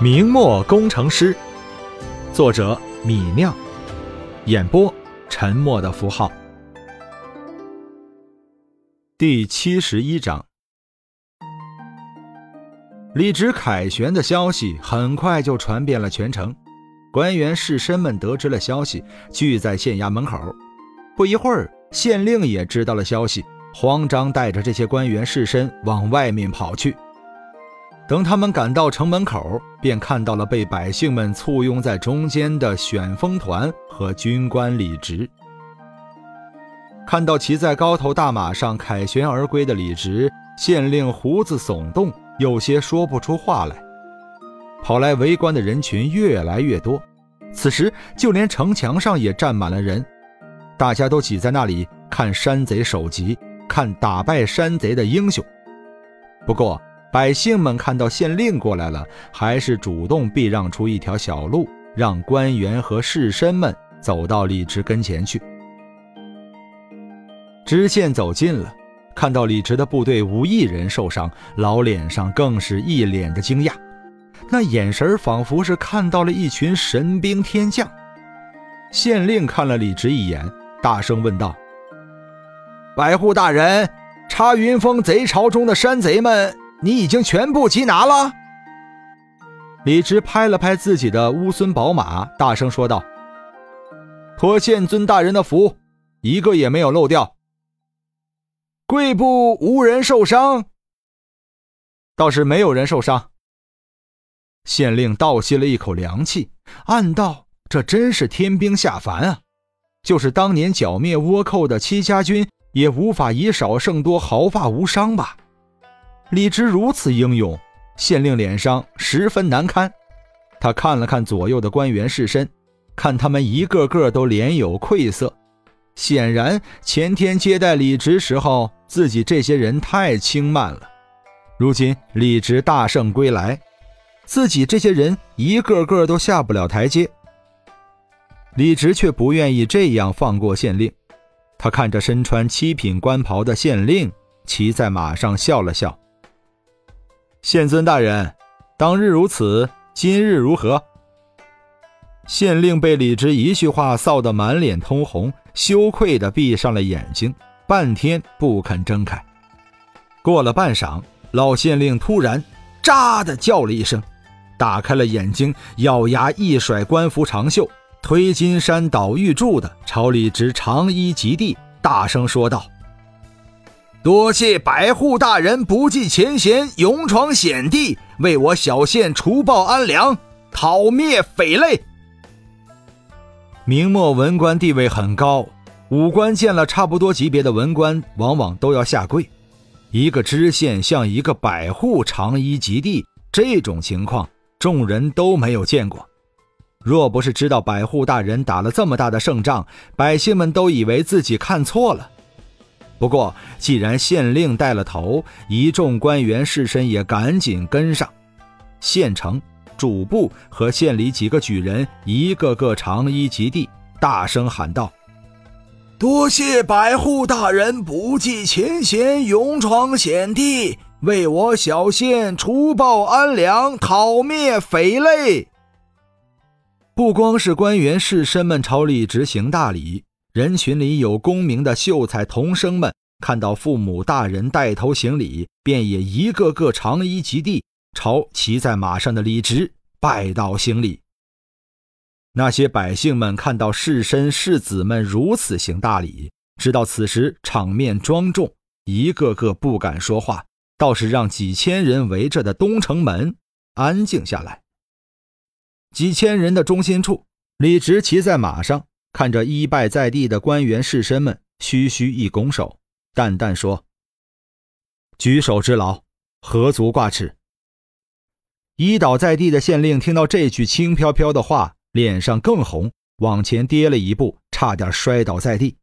明末工程师，作者米酿，演播沉默的符号。第七十一章，李直凯旋的消息很快就传遍了全城，官员士绅们得知了消息，聚在县衙门口。不一会儿，县令也知道了消息，慌张带着这些官员士绅往外面跑去。等他们赶到城门口，便看到了被百姓们簇拥在中间的选风团和军官李直。看到骑在高头大马上凯旋而归的李直，县令胡子耸动，有些说不出话来。跑来围观的人群越来越多，此时就连城墙上也站满了人，大家都挤在那里看山贼首级，看打败山贼的英雄。不过，百姓们看到县令过来了，还是主动避让出一条小路，让官员和士绅们走到李直跟前去。知县走近了，看到李直的部队无一人受伤，老脸上更是一脸的惊讶，那眼神仿佛是看到了一群神兵天将。县令看了李直一眼，大声问道：“百户大人，插云峰贼巢中的山贼们？”你已经全部缉拿了。李直拍了拍自己的乌孙宝马，大声说道：“托县尊大人的福，一个也没有漏掉。贵部无人受伤，倒是没有人受伤。”县令倒吸了一口凉气，暗道：“这真是天兵下凡啊！就是当年剿灭倭寇的戚家军，也无法以少胜多，毫发无伤吧？”李直如此英勇，县令脸上十分难堪。他看了看左右的官员士绅，看他们一个个都脸有愧色，显然前天接待李直时候，自己这些人太轻慢了。如今李直大胜归来，自己这些人一个个都下不了台阶。李直却不愿意这样放过县令，他看着身穿七品官袍的县令，骑在马上笑了笑。县尊大人，当日如此，今日如何？县令被李直一句话臊得满脸通红，羞愧地闭上了眼睛，半天不肯睁开。过了半晌，老县令突然“喳”的叫了一声，打开了眼睛，咬牙一甩官服长袖，推金山倒玉柱的朝李直长衣及地，大声说道。多谢百户大人不计前嫌，勇闯险地，为我小县除暴安良，讨灭匪类。明末文官地位很高，武官见了差不多级别的文官，往往都要下跪。一个知县向一个百户长衣及地，这种情况众人都没有见过。若不是知道百户大人打了这么大的胜仗，百姓们都以为自己看错了。不过，既然县令带了头，一众官员士绅也赶紧跟上。县城主簿和县里几个举人，一个个长衣及地，大声喊道：“多谢百户大人不计前嫌，勇闯险地，为我小县除暴安良，讨灭匪类。”不光是官员士绅们朝李直行大礼。人群里有功名的秀才童生们，看到父母大人带头行礼，便也一个个长衣及地，朝骑在马上的李直拜倒行礼。那些百姓们看到士绅士子们如此行大礼，知道此时场面庄重，一个个不敢说话，倒是让几千人围着的东城门安静下来。几千人的中心处，李直骑在马上。看着一拜在地的官员士绅们，虚虚一拱手，淡淡说：“举手之劳，何足挂齿。”一倒在地的县令听到这句轻飘飘的话，脸上更红，往前跌了一步，差点摔倒在地。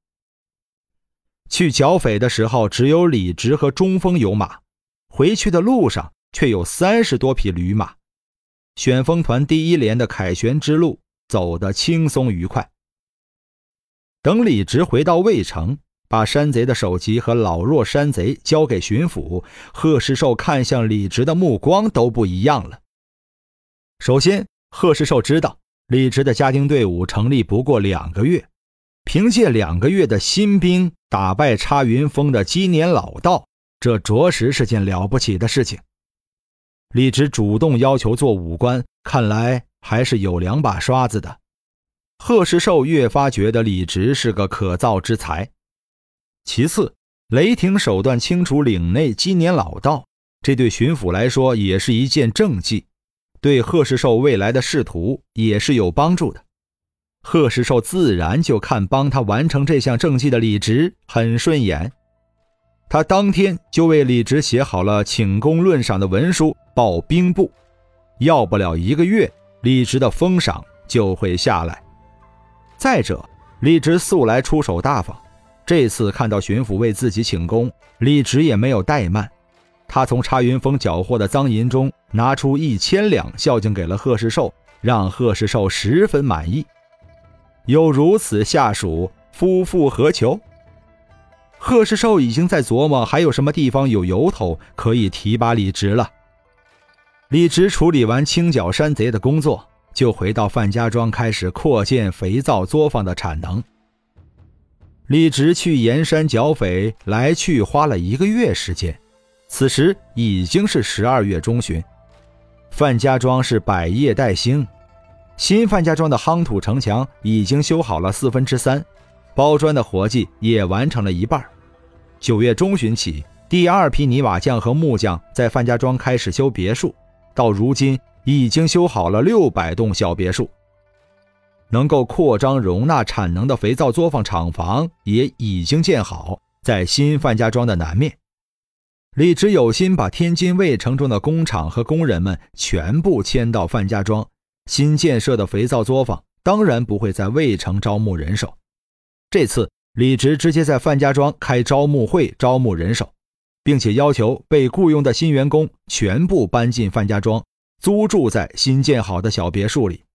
去剿匪的时候，只有李直和中锋有马；回去的路上，却有三十多匹驴马。旋风团第一连的凯旋之路走得轻松愉快。等李直回到魏城，把山贼的首级和老弱山贼交给巡抚贺世寿，看向李直的目光都不一样了。首先，贺世寿知道李直的家丁队伍成立不过两个月，凭借两个月的新兵打败插云峰的积年老道，这着实是件了不起的事情。李直主动要求做武官，看来还是有两把刷子的。贺世寿越发觉得李直是个可造之才。其次，雷霆手段清除岭内积年老道，这对巡抚来说也是一件政绩，对贺世寿未来的仕途也是有帮助的。贺世寿自然就看帮他完成这项政绩的李直很顺眼，他当天就为李直写好了请功论赏的文书报兵部，要不了一个月，李直的封赏就会下来。再者，李直素来出手大方。这次看到巡抚为自己请功，李直也没有怠慢，他从插云峰缴获的赃银中拿出一千两孝敬给了贺世寿，让贺世寿十分满意。有如此下属，夫复何求？贺世寿已经在琢磨还有什么地方有由头可以提拔李直了。李直处理完清剿山贼的工作，就回到范家庄，开始扩建肥皂作坊的产能。李直去盐山剿匪，来去花了一个月时间。此时已经是十二月中旬，范家庄是百业待兴，新范家庄的夯土城墙已经修好了四分之三，包砖的活计也完成了一半。九月中旬起，第二批泥瓦匠和木匠在范家庄开始修别墅，到如今已经修好了六百栋小别墅。能够扩张容纳产能的肥皂作坊厂房也已经建好，在新范家庄的南面。李直有心把天津卫城中的工厂和工人们全部迁到范家庄，新建设的肥皂作坊当然不会在卫城招募人手。这次李直直接在范家庄开招募会，招募人手，并且要求被雇佣的新员工全部搬进范家庄，租住在新建好的小别墅里。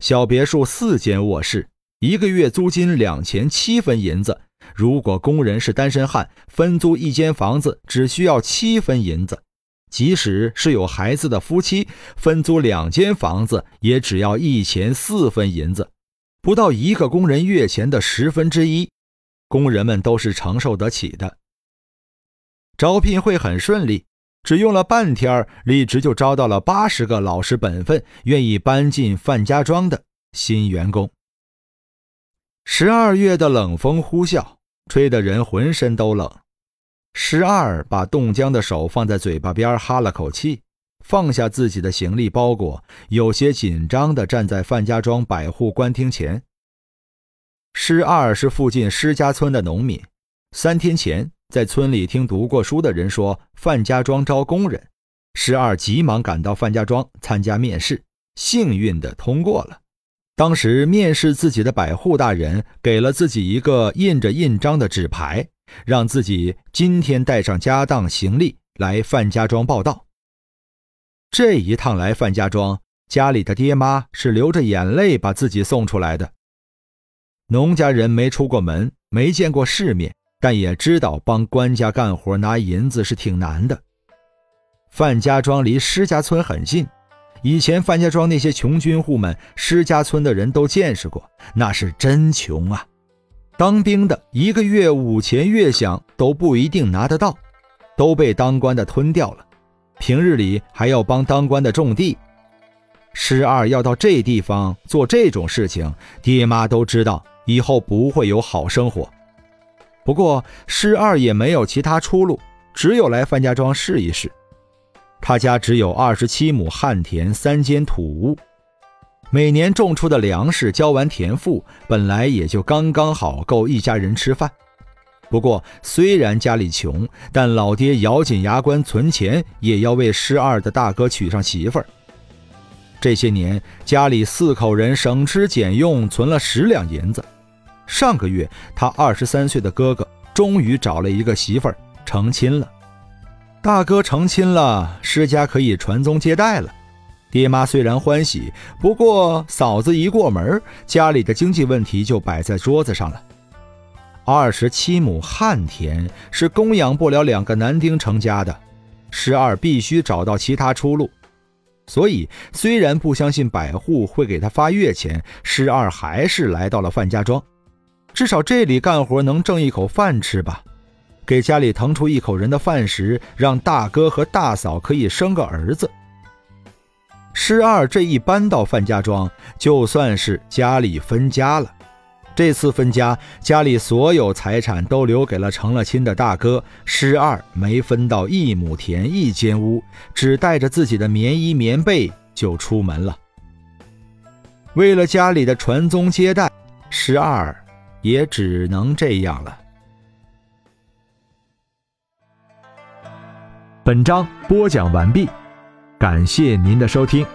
小别墅四间卧室，一个月租金两钱七分银子。如果工人是单身汉，分租一间房子只需要七分银子；即使是有孩子的夫妻，分租两间房子也只要一钱四分银子，不到一个工人月钱的十分之一，工人们都是承受得起的。招聘会很顺利。只用了半天，李直就招到了八十个老实本分、愿意搬进范家庄的新员工。十二月的冷风呼啸，吹得人浑身都冷。十二把冻僵的手放在嘴巴边，哈了口气，放下自己的行李包裹，有些紧张地站在范家庄百户官厅前。施二是附近施家村的农民，三天前。在村里听读过书的人说，范家庄招工人，十二急忙赶到范家庄参加面试，幸运的通过了。当时面试自己的百户大人给了自己一个印着印章的纸牌，让自己今天带上家当行李来范家庄报道。这一趟来范家庄，家里的爹妈是流着眼泪把自己送出来的。农家人没出过门，没见过世面。但也知道帮官家干活拿银子是挺难的。范家庄离施家村很近，以前范家庄那些穷军户们，施家村的人都见识过，那是真穷啊！当兵的一个月五钱月饷都不一定拿得到，都被当官的吞掉了。平日里还要帮当官的种地，施二要到这地方做这种事情，爹妈都知道以后不会有好生活。不过，施二也没有其他出路，只有来范家庄试一试。他家只有二十七亩旱田，三间土屋，每年种出的粮食交完田赋，本来也就刚刚好够一家人吃饭。不过，虽然家里穷，但老爹咬紧牙关存钱，也要为施二的大哥娶上媳妇儿。这些年，家里四口人省吃俭用，存了十两银子。上个月，他二十三岁的哥哥终于找了一个媳妇儿，成亲了。大哥成亲了，施家可以传宗接代了。爹妈虽然欢喜，不过嫂子一过门，家里的经济问题就摆在桌子上了。二十七亩旱田是供养不了两个男丁成家的，施二必须找到其他出路。所以虽然不相信百户会给他发月钱，施二还是来到了范家庄。至少这里干活能挣一口饭吃吧，给家里腾出一口人的饭食，让大哥和大嫂可以生个儿子。施二这一搬到范家庄，就算是家里分家了。这次分家，家里所有财产都留给了成了亲的大哥施二，没分到一亩田一间屋，只带着自己的棉衣棉被就出门了。为了家里的传宗接代，施二也只能这样了。本章播讲完毕，感谢您的收听。